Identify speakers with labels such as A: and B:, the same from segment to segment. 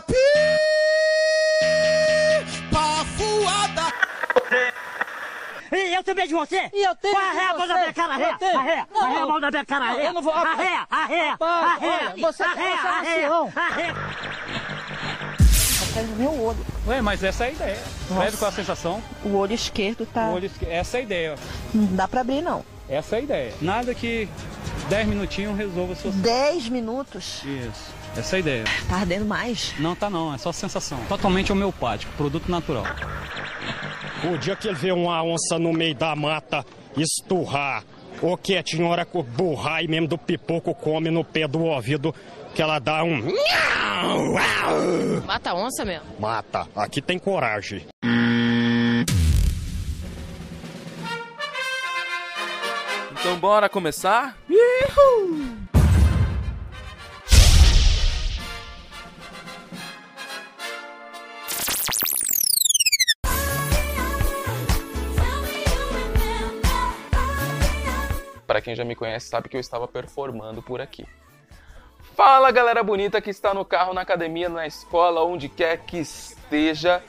A: pi, pra fuada.
B: E eu também de você?
C: E eu tenho
B: Arreia a
C: de
B: mão da
C: você.
B: minha cara, arreia,
C: Não,
B: arreia a mão da minha cara, arreia.
C: eu não vou-
B: Arreia, arreia,
C: Rapaz,
B: arreia,
C: olha, você- é
B: arreia.
C: Até meu olho.
D: Ué, mas essa é a ideia. Leve com a sensação.
C: O olho esquerdo tá.
D: o olho esque- Essa é a ideia.
C: Não dá pra abrir, não.
D: Essa é a ideia. Nada que 10 minutinhos resolva a sua.
C: 10 minutos.
D: Isso. Essa é a ideia.
C: Tá ardendo mais.
D: Não tá não, é só sensação. Totalmente homeopático, produto natural.
E: O dia que ele vê uma onça no meio da mata esturrar, ou quietinho, hora que o burrai mesmo do pipoco come no pé do ouvido, que ela dá um.
F: Mata a onça mesmo.
E: Mata. Aqui tem coragem.
G: Então bora começar? Para quem já me conhece sabe que eu estava performando por aqui. Fala galera bonita que está no carro, na academia, na escola, onde quer que esteja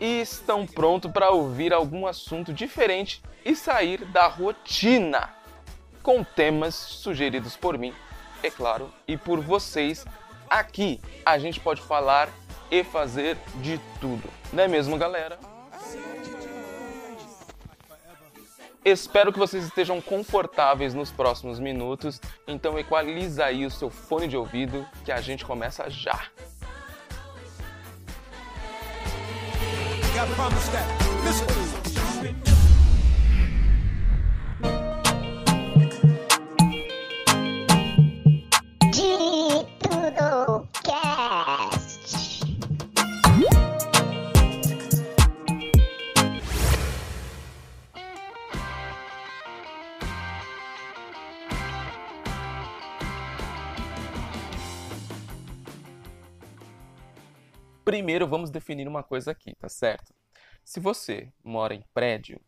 G: e estão prontos para ouvir algum assunto diferente e sair da rotina com temas sugeridos por mim, é claro, e por vocês. Aqui a gente pode falar e fazer de tudo, não é mesmo, galera? Espero que vocês estejam confortáveis nos próximos minutos, então equaliza aí o seu fone de ouvido que a gente começa já.
A: Gotta
G: Primeiro vamos definir uma coisa aqui, tá certo? Se você mora em prédio,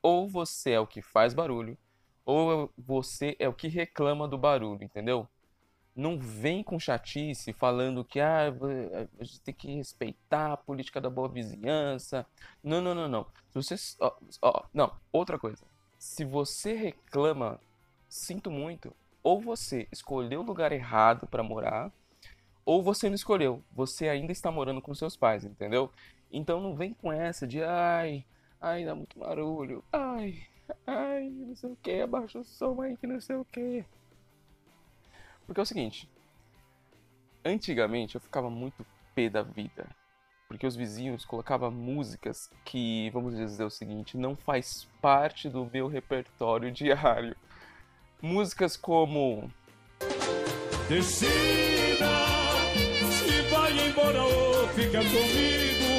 G: ou você é o que faz barulho, ou você é o que reclama do barulho, entendeu? Não vem com chatice falando que ah, a gente tem que respeitar a política da boa vizinhança. Não, não, não, não. Se você, ó, ó, não, outra coisa. Se você reclama, sinto muito, ou você escolheu o lugar errado para morar, ou você não escolheu, você ainda está morando com seus pais, entendeu? Então não vem com essa de ai, ai, dá muito barulho, ai, ai, não sei o que, abaixa o som aí que não sei o que. Porque é o seguinte, antigamente eu ficava muito pé da vida, porque os vizinhos colocavam músicas que, vamos dizer o seguinte, não faz parte do meu repertório diário. Músicas como
E: Decida fica comigo.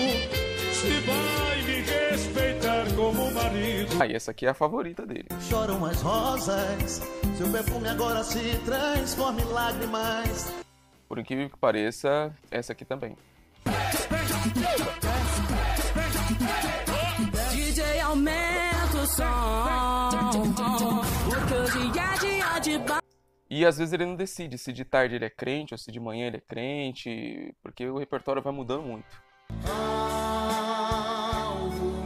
E: Se vai me respeitar como marido.
G: Ah, e essa aqui é a favorita dele.
A: Choram as rosas, seu perfume agora se transforma em lágrimas.
G: Por incrível que pareça, essa aqui também.
B: DJ aumenta o som.
G: E às vezes ele não decide se de tarde ele é crente ou se de manhã ele é crente, porque o repertório vai mudando muito.
A: Algo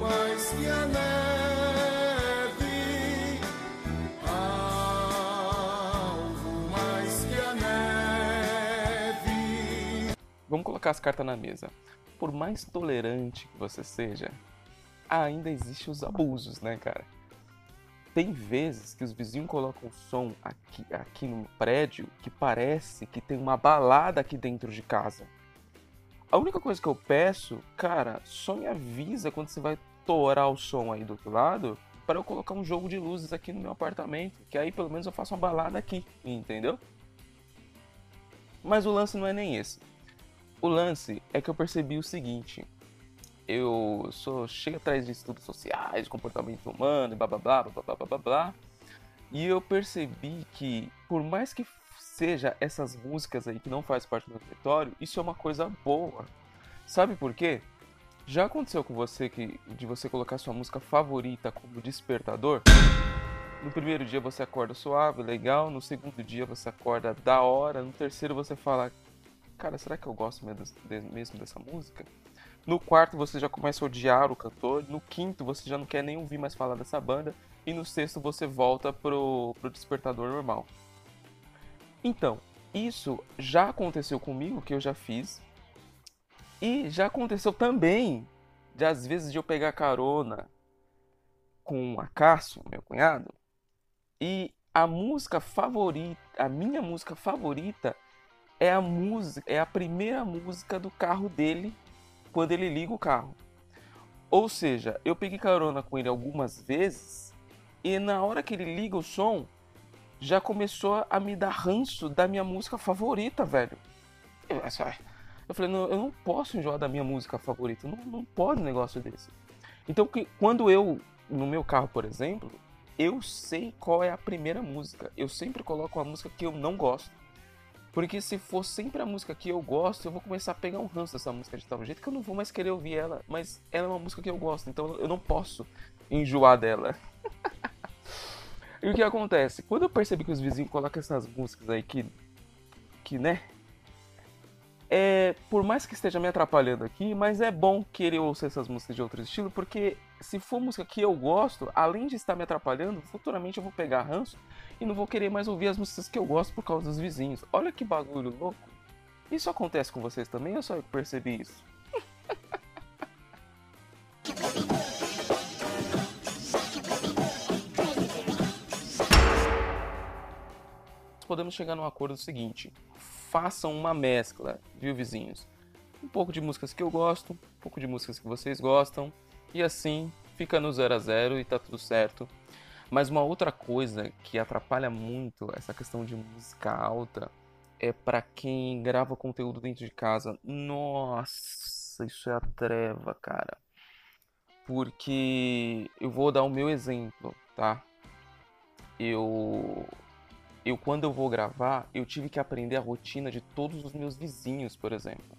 A: mais que a neve. Algo mais que a neve.
G: Vamos colocar as cartas na mesa. Por mais tolerante que você seja, ainda existem os abusos, né, cara? Tem vezes que os vizinhos colocam som aqui, aqui no prédio que parece que tem uma balada aqui dentro de casa. A única coisa que eu peço, cara, só me avisa quando você vai torar o som aí do outro lado para eu colocar um jogo de luzes aqui no meu apartamento, que aí pelo menos eu faço uma balada aqui, entendeu? Mas o lance não é nem esse. O lance é que eu percebi o seguinte: eu sou cheio atrás de estudos sociais, comportamento humano, e blá blá blá blá blá blá blá blá. E eu percebi que, por mais que seja essas músicas aí que não faz parte do meu repertório, isso é uma coisa boa. Sabe por quê? Já aconteceu com você que de você colocar sua música favorita como despertador? No primeiro dia você acorda suave, legal, no segundo dia você acorda da hora, no terceiro você fala: cara, será que eu gosto mesmo dessa música? No quarto você já começa a odiar o cantor, no quinto você já não quer nem ouvir mais falar dessa banda, e no sexto você volta pro, pro despertador normal. Então, isso já aconteceu comigo, que eu já fiz, e já aconteceu também, de às vezes de eu pegar carona com o Acácio, meu cunhado, e a música favorita, a minha música favorita é a música, é a primeira música do carro dele quando ele liga o carro. Ou seja, eu peguei carona com ele algumas vezes e na hora que ele liga o som, já começou a me dar ranço da minha música favorita, velho. Eu, essa- eu falei, não, eu não posso enjoar da minha música favorita, não, não pode um negócio desse. Então, que- quando eu, no meu carro, por exemplo, eu sei qual é a primeira música. Eu sempre coloco a música que eu não gosto. Porque se for sempre a música que eu gosto, eu vou começar a pegar um ranço dessa música de tal jeito que eu não vou mais querer ouvir ela. Mas ela é uma música que eu gosto, então eu não posso enjoar dela. e o que acontece? Quando eu percebi que os vizinhos colocam essas músicas aí que. que, né? É, por mais que esteja me atrapalhando aqui, mas é bom querer ouvir essas músicas de outro estilo, porque se for música que eu gosto, além de estar me atrapalhando, futuramente eu vou pegar ranço e não vou querer mais ouvir as músicas que eu gosto por causa dos vizinhos. Olha que bagulho louco. Isso acontece com vocês também ou só eu que percebi isso? Podemos chegar num acordo seguinte: façam uma mescla, viu, vizinhos? Um pouco de músicas que eu gosto, um pouco de músicas que vocês gostam, e assim fica no 0 a 0 e tá tudo certo. Mas uma outra coisa que atrapalha muito essa questão de música alta é para quem grava conteúdo dentro de casa. Nossa, isso é a treva, cara. Porque eu vou dar o meu exemplo, tá? Eu eu quando eu vou gravar, eu tive que aprender a rotina de todos os meus vizinhos, por exemplo.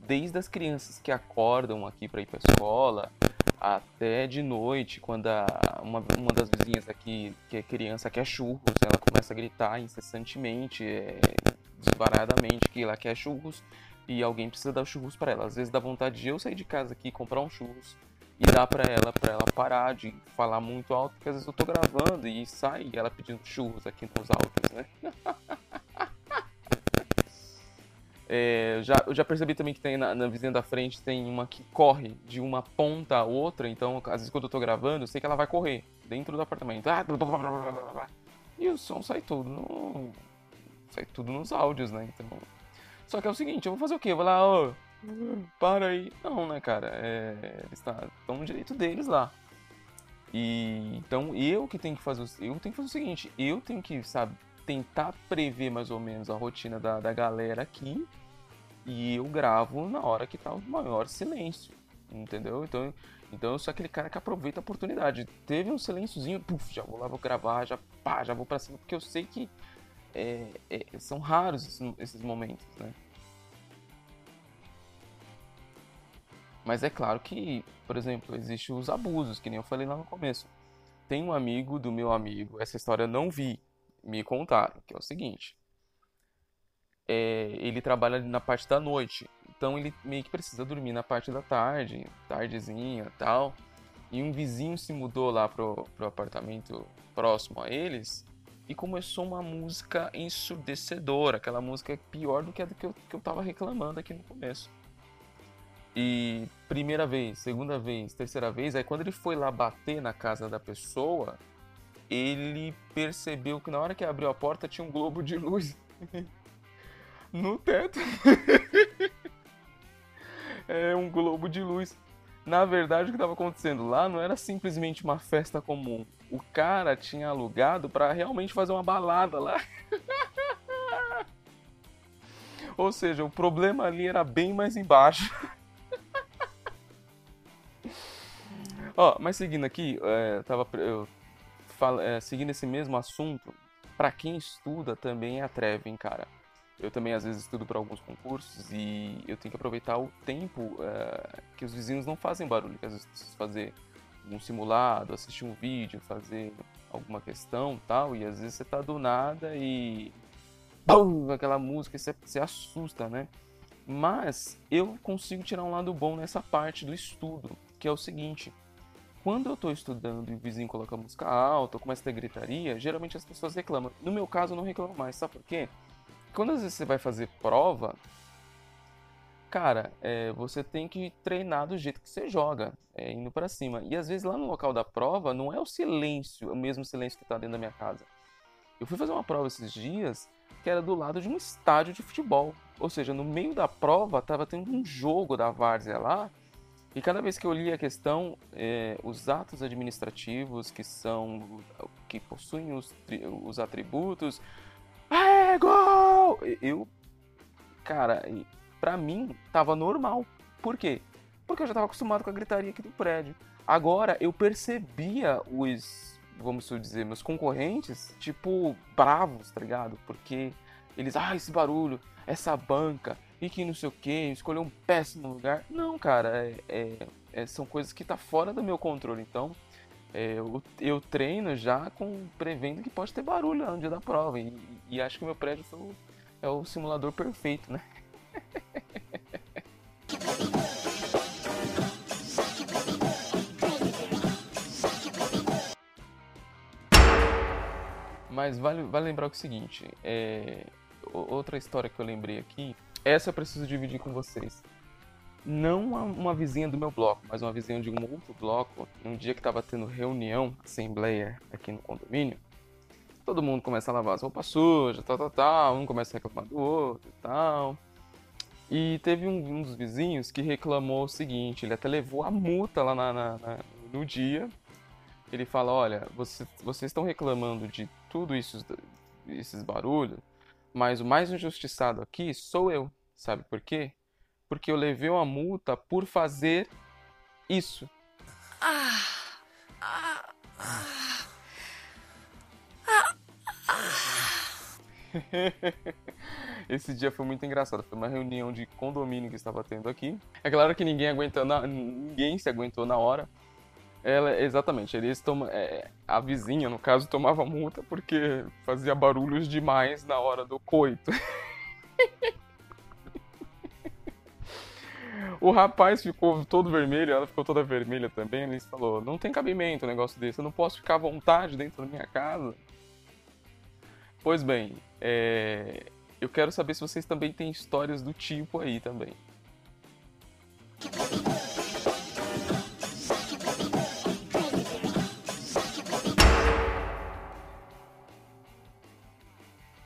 G: Desde as crianças que acordam aqui para ir para escola, até de noite, quando a, uma, uma das vizinhas aqui, que é criança, quer churros, ela começa a gritar incessantemente, é, desvaradamente, que ela quer churros e alguém precisa dar churros para ela. Às vezes dá vontade de eu sair de casa aqui, comprar um churros e dar para ela, para ela parar de falar muito alto, porque às vezes eu tô gravando e sai ela pedindo churros aqui nos áudios, né? É, já, eu já percebi também que tem na, na vizinha da frente tem uma que corre de uma ponta a outra, então às vezes quando eu tô gravando, eu sei que ela vai correr dentro do apartamento. Ah, blá, blá, blá. E o som sai tudo no, sai tudo nos áudios, né? Então, só que é o seguinte, eu vou fazer o quê? Eu vou lá, ô, para aí. Não, né, cara? É, eles estão no direito deles lá. E então eu que tenho que fazer, eu tenho que fazer o seguinte, eu tenho que, sabe, tentar prever mais ou menos a rotina da, da galera aqui e eu gravo na hora que tá o maior silêncio, entendeu? Então, então eu sou aquele cara que aproveita a oportunidade. Teve um silênciozinho, puf, já vou lá, vou gravar, já pá, já vou pra cima, porque eu sei que é, é, são raros esses, esses momentos, né? Mas é claro que, por exemplo, existem os abusos, que nem eu falei lá no começo. Tem um amigo do meu amigo, essa história eu não vi, me contaram, que é o seguinte. É, ele trabalha na parte da noite, então ele meio que precisa dormir na parte da tarde, tardezinha tal. E um vizinho se mudou lá pro, pro apartamento próximo a eles e começou uma música ensurdecedora, aquela música pior do que a do que eu, que eu tava reclamando aqui no começo. E primeira vez, segunda vez, terceira vez, aí quando ele foi lá bater na casa da pessoa, ele percebeu que na hora que abriu a porta tinha um globo de luz no teto. é um globo de luz. Na verdade, o que estava acontecendo lá não era simplesmente uma festa comum. O cara tinha alugado para realmente fazer uma balada lá. Ou seja, o problema ali era bem mais embaixo. Ó, mas seguindo aqui, é, tava, eu fal- é, seguindo esse mesmo assunto, pra quem estuda também é a treva, hein, cara. Eu também às vezes estudo para alguns concursos e eu tenho que aproveitar o tempo é, que os vizinhos não fazem barulho, que às vezes preciso fazer um simulado, assistir um vídeo, fazer alguma questão tal, e às vezes você tá do nada e. Bum, aquela música e você, você assusta, né? Mas eu consigo tirar um lado bom nessa parte do estudo, que é o seguinte: quando eu estou estudando e o vizinho coloca música alta, começa a ter gritaria, geralmente as pessoas reclamam. No meu caso, eu não reclamo mais, sabe por quê? Quando às vezes você vai fazer prova, cara, é, você tem que treinar do jeito que você joga, é, indo para cima. E às vezes lá no local da prova não é o silêncio, o mesmo silêncio que está dentro da minha casa. Eu fui fazer uma prova esses dias que era do lado de um estádio de futebol. Ou seja, no meio da prova estava tendo um jogo da várzea lá. E cada vez que eu li a questão, é, os atos administrativos que são que possuem os, os atributos, é gol! Eu, cara, pra mim tava normal. Por quê? Porque eu já tava acostumado com a gritaria aqui do prédio. Agora eu percebia os, vamos dizer, meus concorrentes, tipo, bravos, tá ligado? Porque eles, ah, esse barulho, essa banca, e que não sei o que, escolheu um péssimo lugar. Não, cara, é, é, é, são coisas que tá fora do meu controle. Então, é, eu, eu, treino já com prevendo que pode ter barulho no dia da prova. E, e acho que meu prédio o, é o simulador perfeito, né? Mas vale, vale lembrar o seguinte, é, outra história que eu lembrei aqui, essa eu preciso dividir com vocês. Não uma vizinha do meu bloco, mas uma vizinha de um outro bloco, num dia que estava tendo reunião, assembleia aqui no condomínio, todo mundo começa a lavar as roupas sujas, tal, tal, tal, um começa a reclamar do outro e tal. E teve um, um, dos vizinhos que reclamou o seguinte, ele até levou a multa lá na, na, na, no dia. Ele fala, olha, você, vocês estão reclamando de tudo isso, esses barulhos, mas o mais injustiçado aqui sou eu. Sabe por quê? Porque eu levei uma multa por fazer isso. Esse dia foi muito engraçado. Foi uma reunião de condomínio que estava tendo aqui. É claro que ninguém aguentou na... ninguém se aguentou na hora. Ela, exatamente, eles toma, é, a vizinha, no caso, tomava multa porque fazia barulhos demais na hora do coito. o rapaz ficou todo vermelho, ela ficou toda vermelha também. Ele falou: Não tem cabimento um negócio desse, eu não posso ficar à vontade dentro da minha casa. Pois bem, é... eu quero saber se vocês também têm histórias do tipo aí também.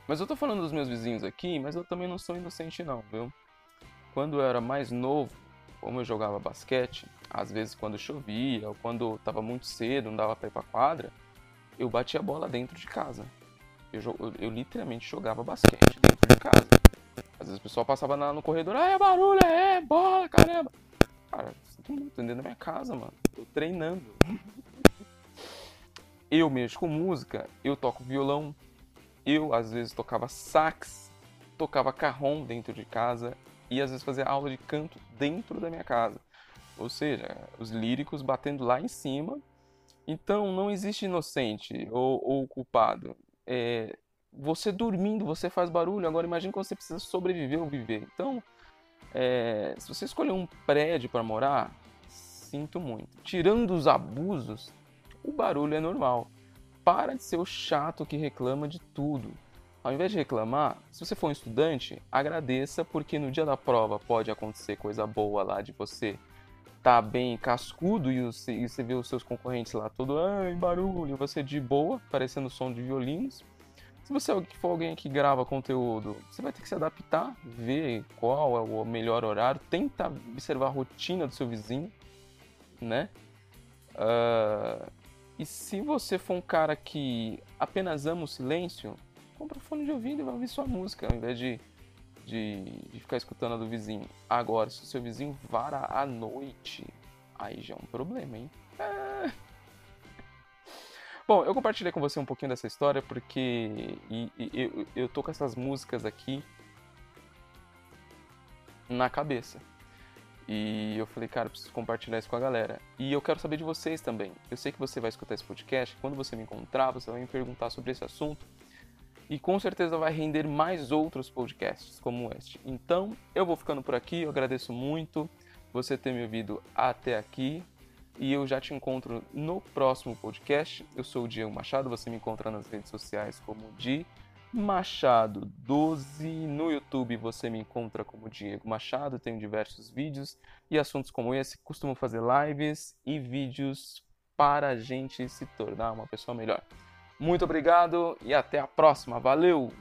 G: Mas eu tô falando dos meus vizinhos aqui, mas eu também não sou inocente não, viu? Quando eu era mais novo, como eu jogava basquete, às vezes quando chovia ou quando tava muito cedo, não dava pra ir pra quadra, eu batia a bola dentro de casa. Eu, eu, eu literalmente jogava basquete dentro de casa. Às vezes o pessoal passava na, no corredor, ah, é barulho, é bola, caramba. Cara, sinto muito, dentro da minha casa, mano. Tô treinando. eu mexo com música, eu toco violão, eu, às vezes, tocava sax, tocava carrom dentro de casa e às vezes fazia aula de canto dentro da minha casa. Ou seja, os líricos batendo lá em cima. Então não existe inocente ou, ou culpado. É, você dormindo, você faz barulho. Agora imagine que você precisa sobreviver ou viver. Então, é, se você escolher um prédio para morar, sinto muito. Tirando os abusos, o barulho é normal. Para de ser o chato que reclama de tudo. Ao invés de reclamar, se você for um estudante, agradeça porque no dia da prova pode acontecer coisa boa lá de você tá bem cascudo e você, e você vê os seus concorrentes lá todo ai, barulho, você de boa, parecendo som de violinos. Se você for alguém que grava conteúdo, você vai ter que se adaptar, ver qual é o melhor horário, tenta observar a rotina do seu vizinho, né? Uh, e se você for um cara que apenas ama o silêncio, compra fone de ouvido e vai ouvir sua música, ao invés de, de, de ficar escutando a do vizinho. Agora, se o seu vizinho vara à noite, aí já é um problema, hein? É... Bom, eu compartilhei com você um pouquinho dessa história porque e, e, eu, eu tô com essas músicas aqui na cabeça. E eu falei, cara, preciso compartilhar isso com a galera. E eu quero saber de vocês também. Eu sei que você vai escutar esse podcast. Quando você me encontrar, você vai me perguntar sobre esse assunto. E com certeza vai render mais outros podcasts como este. Então, eu vou ficando por aqui, eu agradeço muito você ter me ouvido até aqui e eu já te encontro no próximo podcast. Eu sou o Diego Machado, você me encontra nas redes sociais como Di Machado 12. No YouTube você me encontra como Diego Machado, tenho diversos vídeos e assuntos como esse. Costumo fazer lives e vídeos para a gente se tornar uma pessoa melhor. Muito obrigado e até a próxima. Valeu!